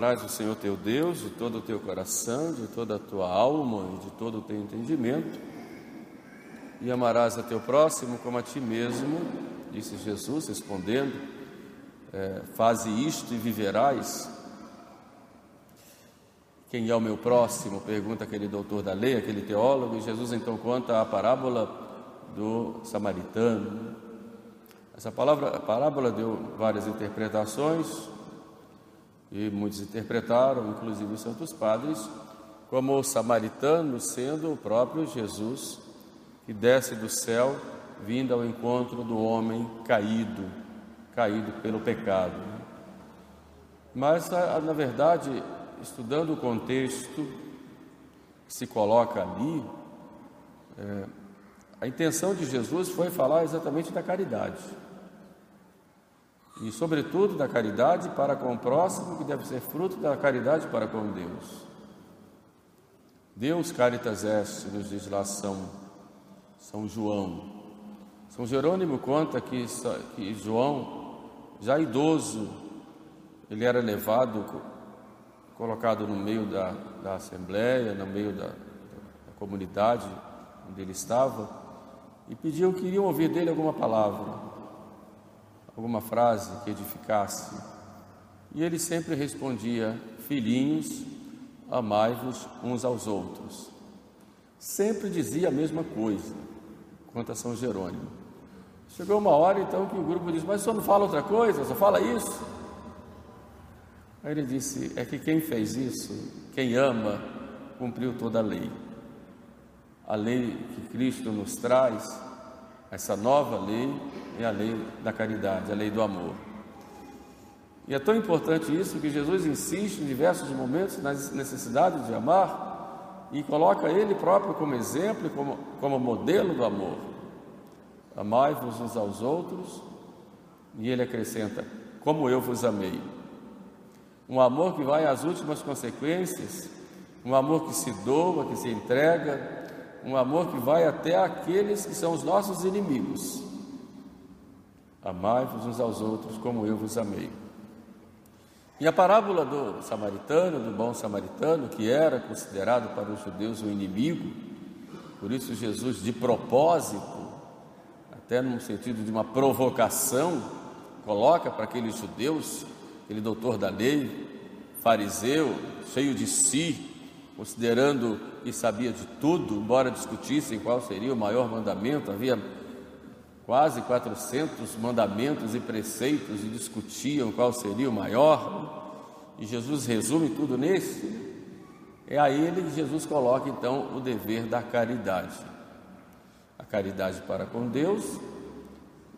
Amarás o Senhor teu Deus de todo o teu coração, de toda a tua alma e de todo o teu entendimento, e amarás a teu próximo como a ti mesmo, disse Jesus, respondendo: é, Faze isto e viverás. Quem é o meu próximo? Pergunta aquele doutor da lei, aquele teólogo, e Jesus então conta a parábola do samaritano. Essa palavra, a parábola deu várias interpretações, e muitos interpretaram, inclusive os santos padres, como o samaritano sendo o próprio Jesus que desce do céu, vindo ao encontro do homem caído, caído pelo pecado. Mas, na verdade, estudando o contexto que se coloca ali, é, a intenção de Jesus foi falar exatamente da caridade. E, sobretudo, da caridade para com o próximo, que deve ser fruto da caridade para com Deus. Deus caritas est, nos diz lá São, São João. São Jerônimo conta que, que João, já idoso, ele era levado colocado no meio da, da assembleia, no meio da, da comunidade onde ele estava, e pediam, queriam ouvir dele alguma palavra, alguma frase que edificasse. E ele sempre respondia: Filhinhos, amai-vos uns aos outros. Sempre dizia a mesma coisa, quanto a São Jerônimo. Chegou uma hora então que o grupo disse: Mas só não fala outra coisa, só fala isso. Aí ele disse: É que quem fez isso, quem ama, cumpriu toda a lei. A lei que Cristo nos traz, essa nova lei, é a lei da caridade, a lei do amor. E é tão importante isso que Jesus insiste em diversos momentos na necessidade de amar e coloca Ele próprio como exemplo e como, como modelo do amor. Amai-vos uns aos outros, e Ele acrescenta: Como eu vos amei um amor que vai às últimas consequências, um amor que se doa, que se entrega, um amor que vai até aqueles que são os nossos inimigos. Amai-vos uns aos outros como eu vos amei. E a parábola do samaritano, do bom samaritano, que era considerado para os judeus o inimigo, por isso Jesus, de propósito, até no sentido de uma provocação, coloca para aqueles judeus aquele doutor da lei, fariseu, cheio de si, considerando que sabia de tudo, embora discutissem qual seria o maior mandamento, havia quase 400 mandamentos e preceitos e discutiam qual seria o maior, e Jesus resume tudo nesse. É a ele que Jesus coloca então o dever da caridade. A caridade para com Deus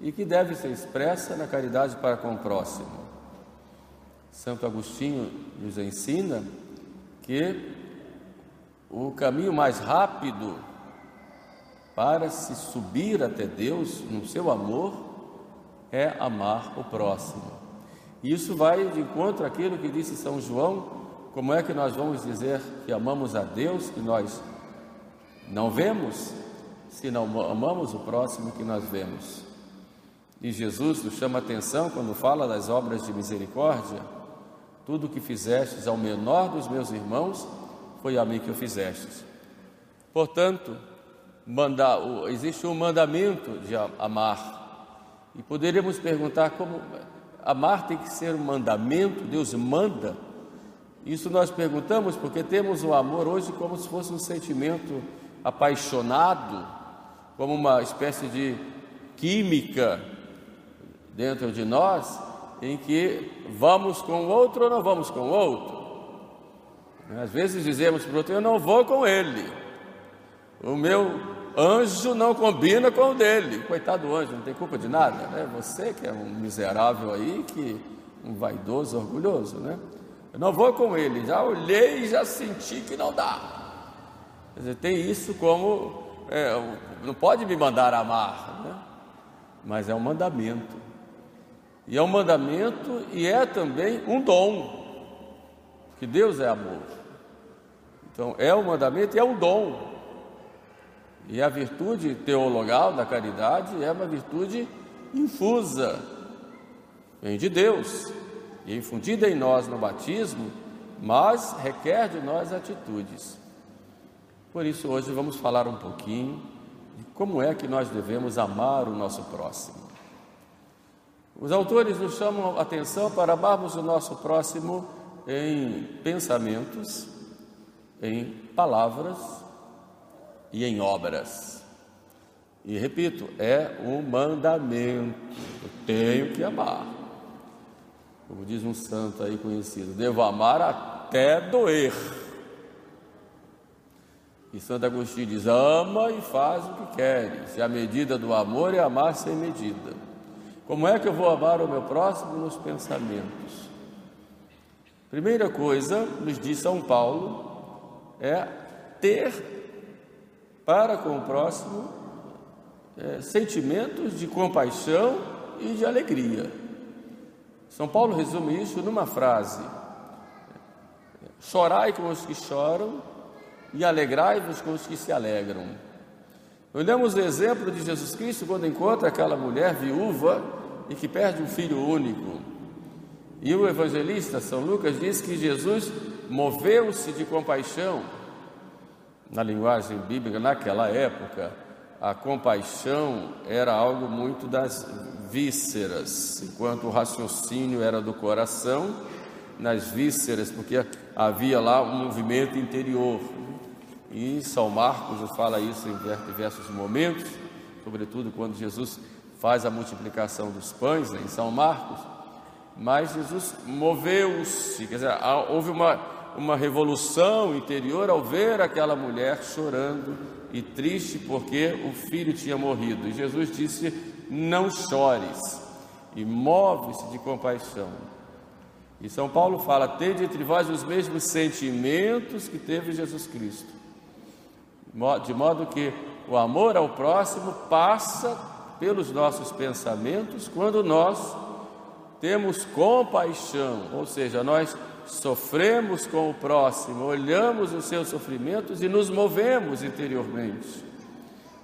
e que deve ser expressa na caridade para com o próximo. Santo Agostinho nos ensina que o caminho mais rápido para se subir até Deus no seu amor é amar o próximo. Isso vai de encontro àquilo que disse São João: como é que nós vamos dizer que amamos a Deus que nós não vemos, se não amamos o próximo que nós vemos? E Jesus nos chama atenção quando fala das obras de misericórdia tudo o que fizestes ao menor dos meus irmãos, foi a mim que o fizestes. Portanto, mandar, existe um mandamento de amar. E poderíamos perguntar como amar tem que ser um mandamento, Deus manda. Isso nós perguntamos porque temos o amor hoje como se fosse um sentimento apaixonado, como uma espécie de química dentro de nós, em que vamos com o outro ou não vamos com o outro. Às vezes dizemos para o outro, eu não vou com ele. O meu anjo não combina com o dele. Coitado do anjo, não tem culpa de nada, né? Você que é um miserável aí, que um vaidoso, orgulhoso, né? Eu não vou com ele. Já olhei e já senti que não dá. Quer dizer, tem isso como é, não pode me mandar amar, né? Mas é um mandamento. E é um mandamento e é também um dom, que Deus é amor. Então, é um mandamento e é um dom. E a virtude teologal da caridade é uma virtude infusa, vem de Deus. e infundida em nós no batismo, mas requer de nós atitudes. Por isso, hoje vamos falar um pouquinho de como é que nós devemos amar o nosso próximo. Os autores nos chamam a atenção para amarmos o nosso próximo em pensamentos, em palavras e em obras. E repito, é um mandamento. Eu tenho que amar. Como diz um santo aí conhecido, devo amar até doer. E Santo Agostinho diz: ama e faz o que queres. E a medida do amor é amar sem medida. Como é que eu vou amar o meu próximo nos pensamentos? Primeira coisa, nos diz São Paulo, é ter para com o próximo é, sentimentos de compaixão e de alegria. São Paulo resume isso numa frase: chorai com os que choram e alegrai-vos com os que se alegram. Olhamos o exemplo de Jesus Cristo quando encontra aquela mulher viúva e que perde um filho único. E o evangelista São Lucas diz que Jesus moveu-se de compaixão. Na linguagem bíblica, naquela época, a compaixão era algo muito das vísceras, enquanto o raciocínio era do coração, nas vísceras, porque havia lá um movimento interior. E São Marcos fala isso em diversos momentos, sobretudo quando Jesus faz a multiplicação dos pães, né, em São Marcos mas Jesus moveu-se, quer dizer, houve uma, uma revolução interior ao ver aquela mulher chorando e triste porque o filho tinha morrido. E Jesus disse: Não chores, e move-se de compaixão. E São Paulo fala: Tende entre vós os mesmos sentimentos que teve Jesus Cristo, de modo que o amor ao próximo passa pelos nossos pensamentos quando nós temos compaixão, ou seja, nós sofremos com o próximo, olhamos os seus sofrimentos e nos movemos interiormente,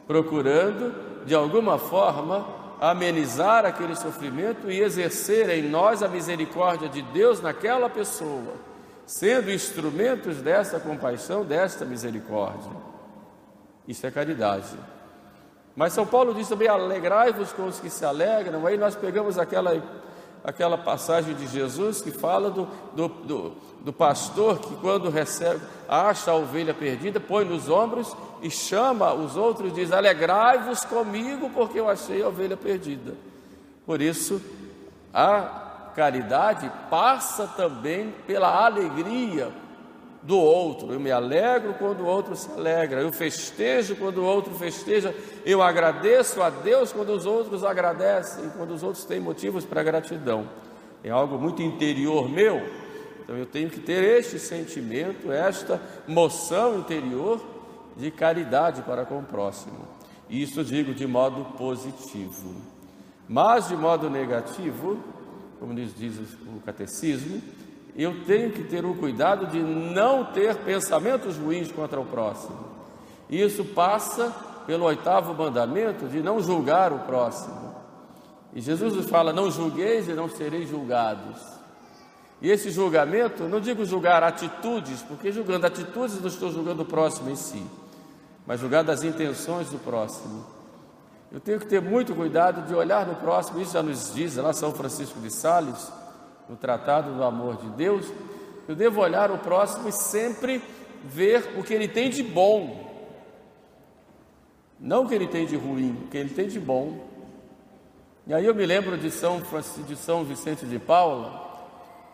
procurando, de alguma forma, amenizar aquele sofrimento e exercer em nós a misericórdia de Deus naquela pessoa, sendo instrumentos dessa compaixão, desta misericórdia. Isso é caridade. Mas São Paulo diz também: alegrai-vos com os que se alegram. Aí nós pegamos aquela aquela passagem de Jesus que fala do, do, do, do, pastor que, quando recebe, acha a ovelha perdida, põe nos ombros e chama os outros, diz: Alegrai-vos comigo, porque eu achei a ovelha perdida. Por isso, a caridade passa também pela alegria do outro. Eu me alegro quando o outro se alegra, eu festejo quando o outro festeja, eu agradeço a Deus quando os outros agradecem, quando os outros têm motivos para gratidão. É algo muito interior meu, então eu tenho que ter este sentimento, esta moção interior de caridade para com o próximo. Isso digo de modo positivo. Mas de modo negativo, como nos diz o catecismo, eu tenho que ter o cuidado de não ter pensamentos ruins contra o próximo. Isso passa pelo oitavo mandamento de não julgar o próximo. E Jesus nos fala: não julgueis e não sereis julgados. E esse julgamento, não digo julgar atitudes, porque julgando atitudes não estou julgando o próximo em si, mas julgando as intenções do próximo. Eu tenho que ter muito cuidado de olhar no próximo, isso já nos diz lá São Francisco de Sales, no Tratado do Amor de Deus, eu devo olhar o próximo e sempre ver o que ele tem de bom, não o que ele tem de ruim, o que ele tem de bom. E aí eu me lembro de São, de São Vicente de Paula,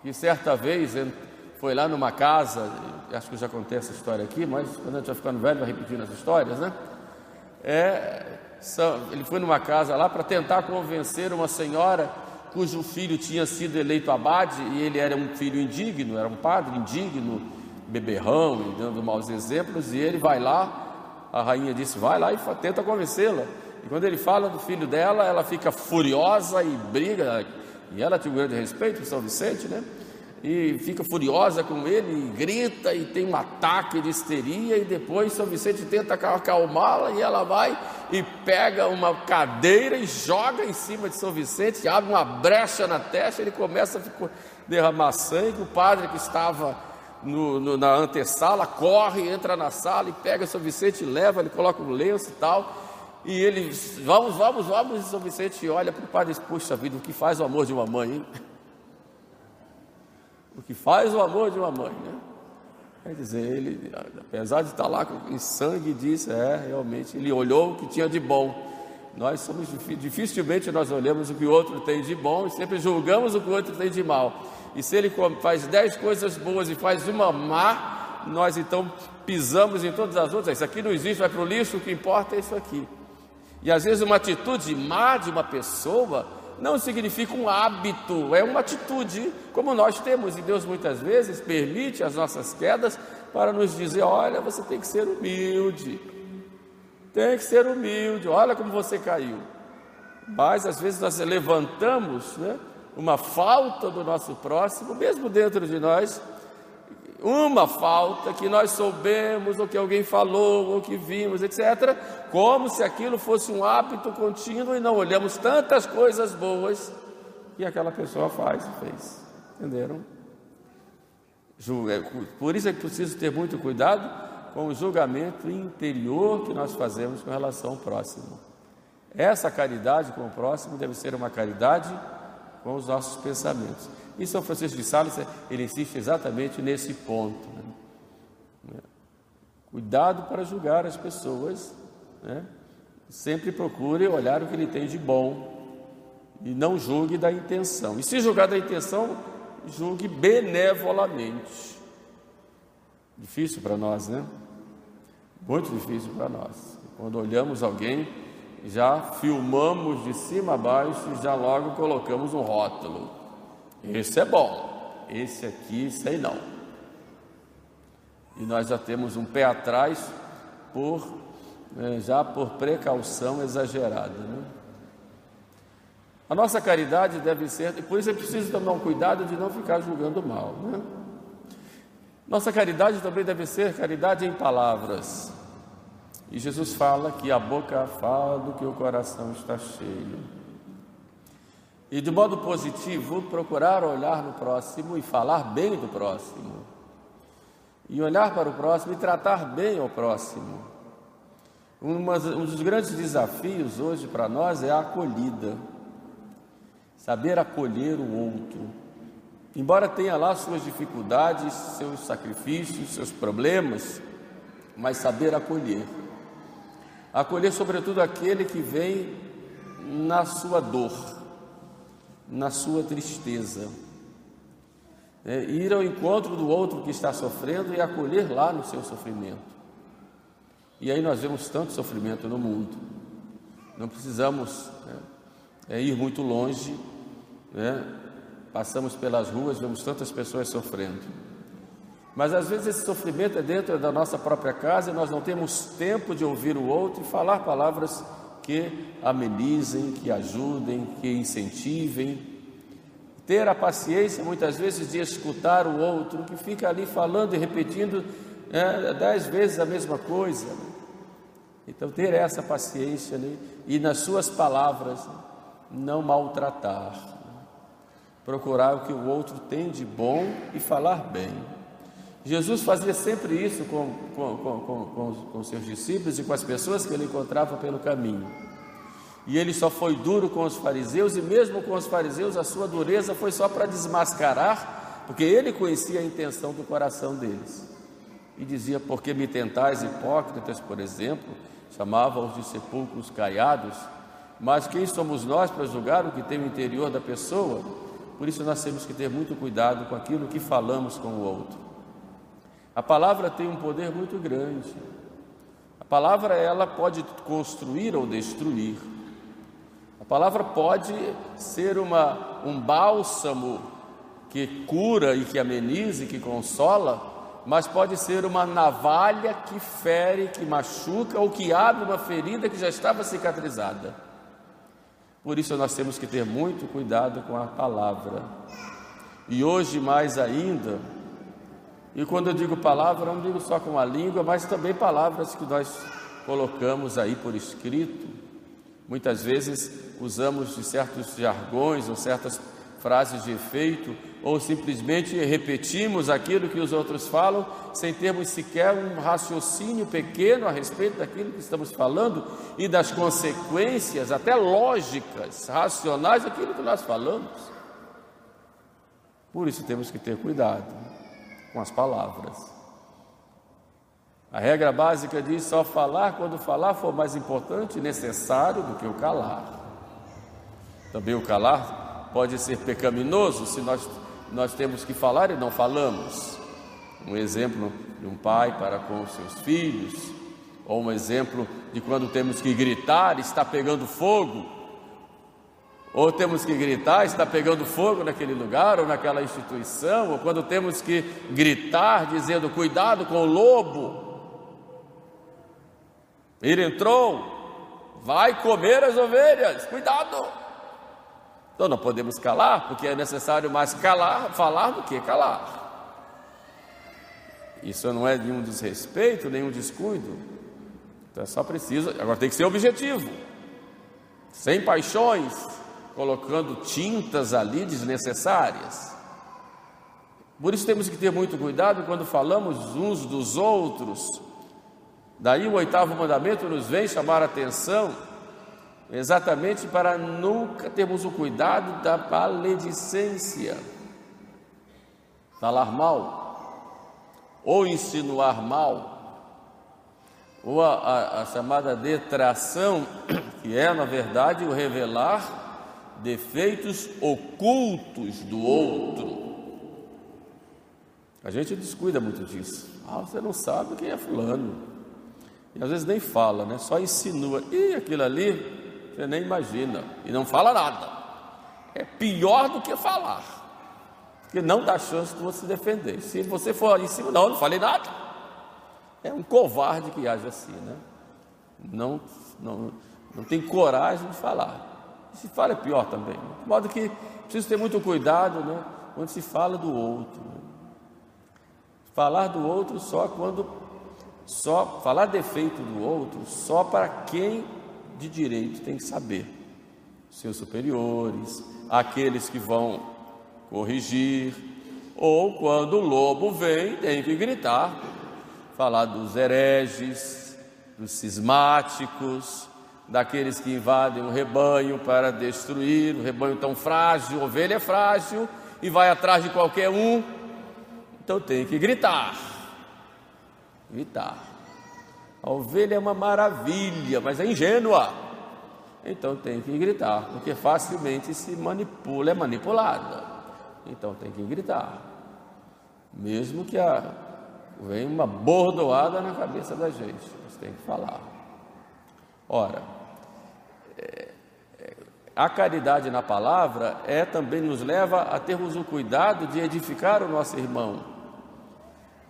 que certa vez foi lá numa casa, acho que eu já contei essa história aqui, mas quando a gente vai ficando velho vai repetindo as histórias, né? É, ele foi numa casa lá para tentar convencer uma senhora cujo filho tinha sido eleito abade e ele era um filho indigno, era um padre indigno, beberrão e dando maus exemplos, e ele vai lá, a rainha disse: vai lá e tenta convencê-la. E quando ele fala do filho dela, ela fica furiosa e briga, e ela tinha um grande respeito por São Vicente, né? E fica furiosa com ele, e grita e tem um ataque de histeria, e depois São Vicente tenta acalmá-la e ela vai e pega uma cadeira e joga em cima de São Vicente, abre uma brecha na testa, ele começa a derramar sangue, o padre que estava no, no, na antessala corre, entra na sala e pega São Vicente, leva, ele coloca um lenço e tal, e ele, vamos, vamos, vamos, e São Vicente olha para o padre e diz, puxa vida, o que faz o amor de uma mãe, hein? O que faz o amor de uma mãe, né? Quer dizer, ele, apesar de estar lá em sangue, disse, é, realmente, ele olhou o que tinha de bom. Nós somos, dificilmente nós olhamos o que o outro tem de bom e sempre julgamos o que o outro tem de mal. E se ele faz dez coisas boas e faz uma má, nós então pisamos em todas as outras. Isso aqui não existe, vai para o lixo, o que importa é isso aqui. E às vezes uma atitude má de uma pessoa não significa um hábito, é uma atitude, como nós temos, e Deus muitas vezes permite as nossas quedas para nos dizer: olha, você tem que ser humilde, tem que ser humilde, olha como você caiu. Mas às vezes nós levantamos né, uma falta do nosso próximo, mesmo dentro de nós, uma falta que nós soubemos, ou que alguém falou, ou que vimos, etc., como se aquilo fosse um hábito contínuo e não olhamos tantas coisas boas que aquela pessoa faz e fez. Entenderam? É, por isso é que preciso ter muito cuidado com o julgamento interior que nós fazemos com relação ao próximo. Essa caridade com o próximo deve ser uma caridade com os nossos pensamentos. E São Francisco de Sales, ele insiste exatamente nesse ponto. Né? Cuidado para julgar as pessoas, né? sempre procure olhar o que ele tem de bom e não julgue da intenção. E se julgar da intenção, julgue benevolamente. Difícil para nós, né? Muito difícil para nós. Quando olhamos alguém, já filmamos de cima a baixo e já logo colocamos um rótulo. Esse é bom, esse aqui sei não. E nós já temos um pé atrás por né, já por precaução exagerada. Né? A nossa caridade deve ser, e por isso é preciso tomar um cuidado de não ficar julgando mal. Né? Nossa caridade também deve ser caridade em palavras. E Jesus fala que a boca fala do que o coração está cheio. E de modo positivo, procurar olhar no próximo e falar bem do próximo. E olhar para o próximo e tratar bem o próximo. Um dos grandes desafios hoje para nós é a acolhida. Saber acolher o outro. Embora tenha lá suas dificuldades, seus sacrifícios, seus problemas, mas saber acolher. Acolher, sobretudo, aquele que vem na sua dor na sua tristeza. É, ir ao encontro do outro que está sofrendo e acolher lá no seu sofrimento. E aí nós vemos tanto sofrimento no mundo. Não precisamos né, é, ir muito longe. Né? Passamos pelas ruas, vemos tantas pessoas sofrendo. Mas às vezes esse sofrimento é dentro da nossa própria casa e nós não temos tempo de ouvir o outro e falar palavras que amenizem, que ajudem, que incentivem. Ter a paciência, muitas vezes, de escutar o outro, que fica ali falando e repetindo é, dez vezes a mesma coisa. Então, ter essa paciência né? e, nas suas palavras, não maltratar. Procurar o que o outro tem de bom e falar bem. Jesus fazia sempre isso com, com, com, com, seus discípulos e com as pessoas que ele encontrava pelo caminho. E ele só foi duro com os fariseus, e mesmo com os fariseus, a sua dureza foi só para desmascarar, porque ele conhecia a intenção do coração deles. E dizia: Por que me tentais, hipócritas, por exemplo? Chamava-os de sepulcros caiados. Mas quem somos nós para julgar o que tem no interior da pessoa? Por isso nós temos que ter muito cuidado com aquilo que falamos com o outro. A palavra tem um poder muito grande. A palavra ela pode construir ou destruir. A palavra pode ser uma, um bálsamo que cura e que ameniza e que consola, mas pode ser uma navalha que fere, que machuca ou que abre uma ferida que já estava cicatrizada. Por isso nós temos que ter muito cuidado com a palavra. E hoje mais ainda, e quando eu digo palavra, não digo só com a língua, mas também palavras que nós colocamos aí por escrito. Muitas vezes usamos de certos jargões ou certas frases de efeito, ou simplesmente repetimos aquilo que os outros falam, sem termos sequer um raciocínio pequeno a respeito daquilo que estamos falando e das consequências, até lógicas, racionais daquilo que nós falamos. Por isso temos que ter cuidado com as palavras. A regra básica diz só falar quando falar for mais importante e necessário do que o calar. Também o calar pode ser pecaminoso se nós, nós temos que falar e não falamos. Um exemplo de um pai para com seus filhos, ou um exemplo de quando temos que gritar, está pegando fogo, ou temos que gritar, está pegando fogo naquele lugar ou naquela instituição, ou quando temos que gritar dizendo cuidado com o lobo. Ele entrou, vai comer as ovelhas, cuidado. Então não podemos calar, porque é necessário mais calar, falar do que calar. Isso não é nenhum desrespeito, nenhum descuido. Então é só preciso, agora tem que ser objetivo. Sem paixões, colocando tintas ali desnecessárias. Por isso temos que ter muito cuidado quando falamos uns dos outros. Daí o oitavo mandamento nos vem chamar a atenção exatamente para nunca termos o cuidado da maledicência, falar mal, ou insinuar mal, ou a, a, a chamada detração, que é, na verdade, o revelar defeitos ocultos do outro. A gente descuida muito disso. Ah, você não sabe quem é fulano. E às vezes nem fala, né? Só insinua. E aquilo ali você nem imagina, e não fala nada. É pior do que falar, porque não dá chance de você defender. Se você for em cima, não, não falei nada. É um covarde que age assim, né? Não, não, não tem coragem de falar. E se fala é pior também. De modo que precisa ter muito cuidado, né? Quando se fala do outro. Falar do outro só quando só falar defeito do outro só para quem de direito tem que saber. Seus superiores, aqueles que vão corrigir, ou quando o lobo vem, tem que gritar, falar dos hereges, dos cismáticos, daqueles que invadem o rebanho para destruir, o rebanho tão frágil, ovelha é frágil e vai atrás de qualquer um. Então tem que gritar. Gritar. A ovelha é uma maravilha, mas é ingênua. Então tem que gritar, porque facilmente se manipula, é manipulada. Então tem que gritar. Mesmo que a, venha uma bordoada na cabeça da gente, tem que falar. Ora, a caridade na palavra é também nos leva a termos o cuidado de edificar o nosso irmão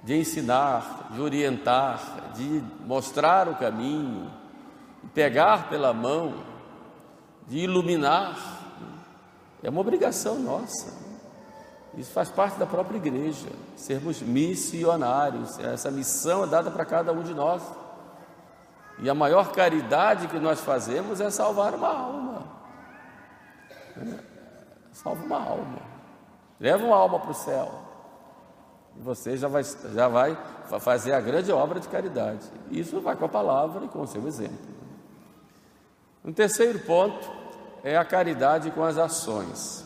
de ensinar, de orientar, de mostrar o caminho, de pegar pela mão, de iluminar. É uma obrigação nossa. Isso faz parte da própria igreja, sermos missionários. Essa missão é dada para cada um de nós. E a maior caridade que nós fazemos é salvar uma alma. É, salva uma alma. Leva uma alma para o céu e você já vai, já vai fazer a grande obra de caridade. Isso vai com a palavra e com o seu exemplo. Um terceiro ponto é a caridade com as ações.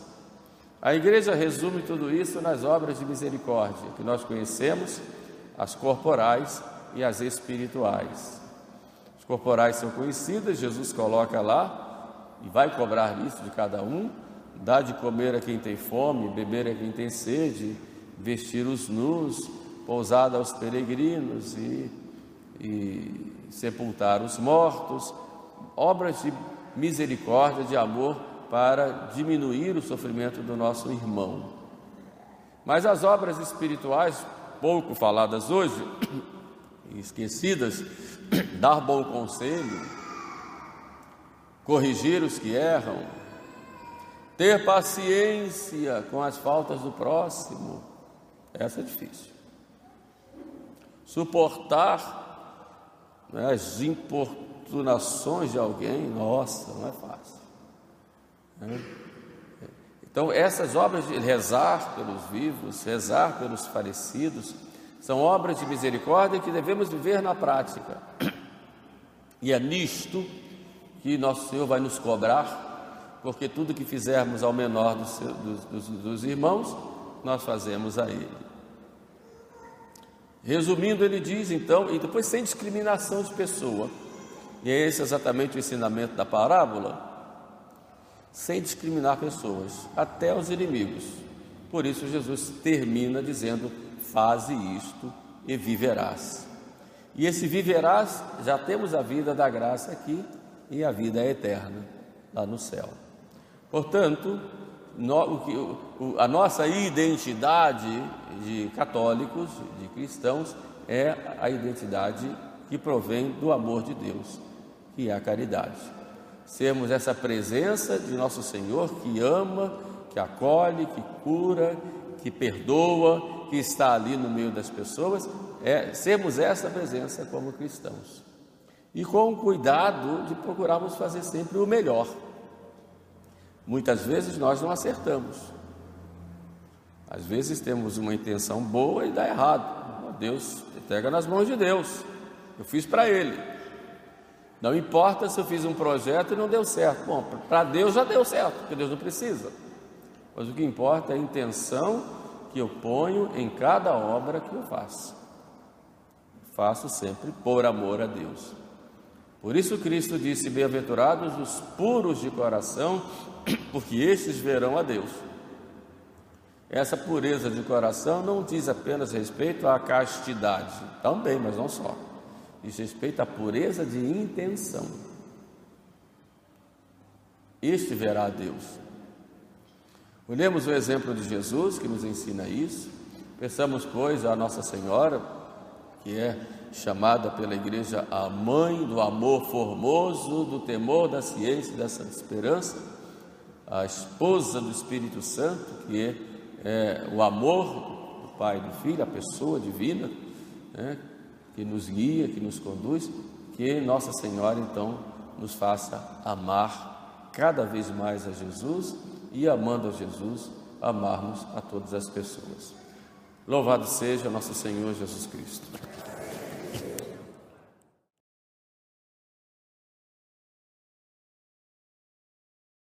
A igreja resume tudo isso nas obras de misericórdia, que nós conhecemos, as corporais e as espirituais. Corporais são conhecidas, Jesus coloca lá e vai cobrar isso de cada um, dá de comer a quem tem fome, beber a quem tem sede, vestir os nus, pousar aos peregrinos e, e sepultar os mortos, obras de misericórdia, de amor para diminuir o sofrimento do nosso irmão. Mas as obras espirituais, pouco faladas hoje, esquecidas, dar bom conselho, corrigir os que erram, ter paciência com as faltas do próximo, essa é difícil. Suportar né, as importunações de alguém, nossa, não é fácil. Né? Então, essas obras de rezar pelos vivos, rezar pelos falecidos, são obras de misericórdia que devemos viver na prática. E é nisto que nosso Senhor vai nos cobrar porque tudo que fizermos ao menor dos, dos, dos irmãos, nós fazemos a ele. Resumindo, ele diz então, e depois sem discriminação de pessoa, e é esse exatamente o ensinamento da parábola, sem discriminar pessoas, até os inimigos. Por isso, Jesus termina dizendo: Faze isto e viverás. E esse viverás, já temos a vida da graça aqui e a vida eterna lá no céu. Portanto, a nossa identidade de católicos, de cristãos, é a identidade que provém do amor de Deus, que é a caridade. Sermos essa presença de nosso Senhor que ama, que acolhe, que cura, que perdoa, que está ali no meio das pessoas, é sermos essa presença como cristãos. E com o cuidado de procurarmos fazer sempre o melhor Muitas vezes nós não acertamos. Às vezes temos uma intenção boa e dá errado. Deus entrega nas mãos de Deus. Eu fiz para Ele. Não importa se eu fiz um projeto e não deu certo. Bom, para Deus já deu certo, porque Deus não precisa. Mas o que importa é a intenção que eu ponho em cada obra que eu faço. Faço sempre por amor a Deus. Por isso Cristo disse: Bem-aventurados os puros de coração, porque estes verão a Deus. Essa pureza de coração não diz apenas respeito à castidade, também, mas não só. Diz respeito à pureza de intenção. Este verá a Deus. Olhemos o exemplo de Jesus que nos ensina isso. Pensamos, pois, a Nossa Senhora, que é chamada pela igreja a mãe do amor formoso, do temor, da ciência e dessa esperança a esposa do Espírito Santo, que é, é o amor do Pai e do Filho, a pessoa divina, né, que nos guia, que nos conduz, que Nossa Senhora então nos faça amar cada vez mais a Jesus e amando a Jesus, amarmos a todas as pessoas. Louvado seja nosso Senhor Jesus Cristo.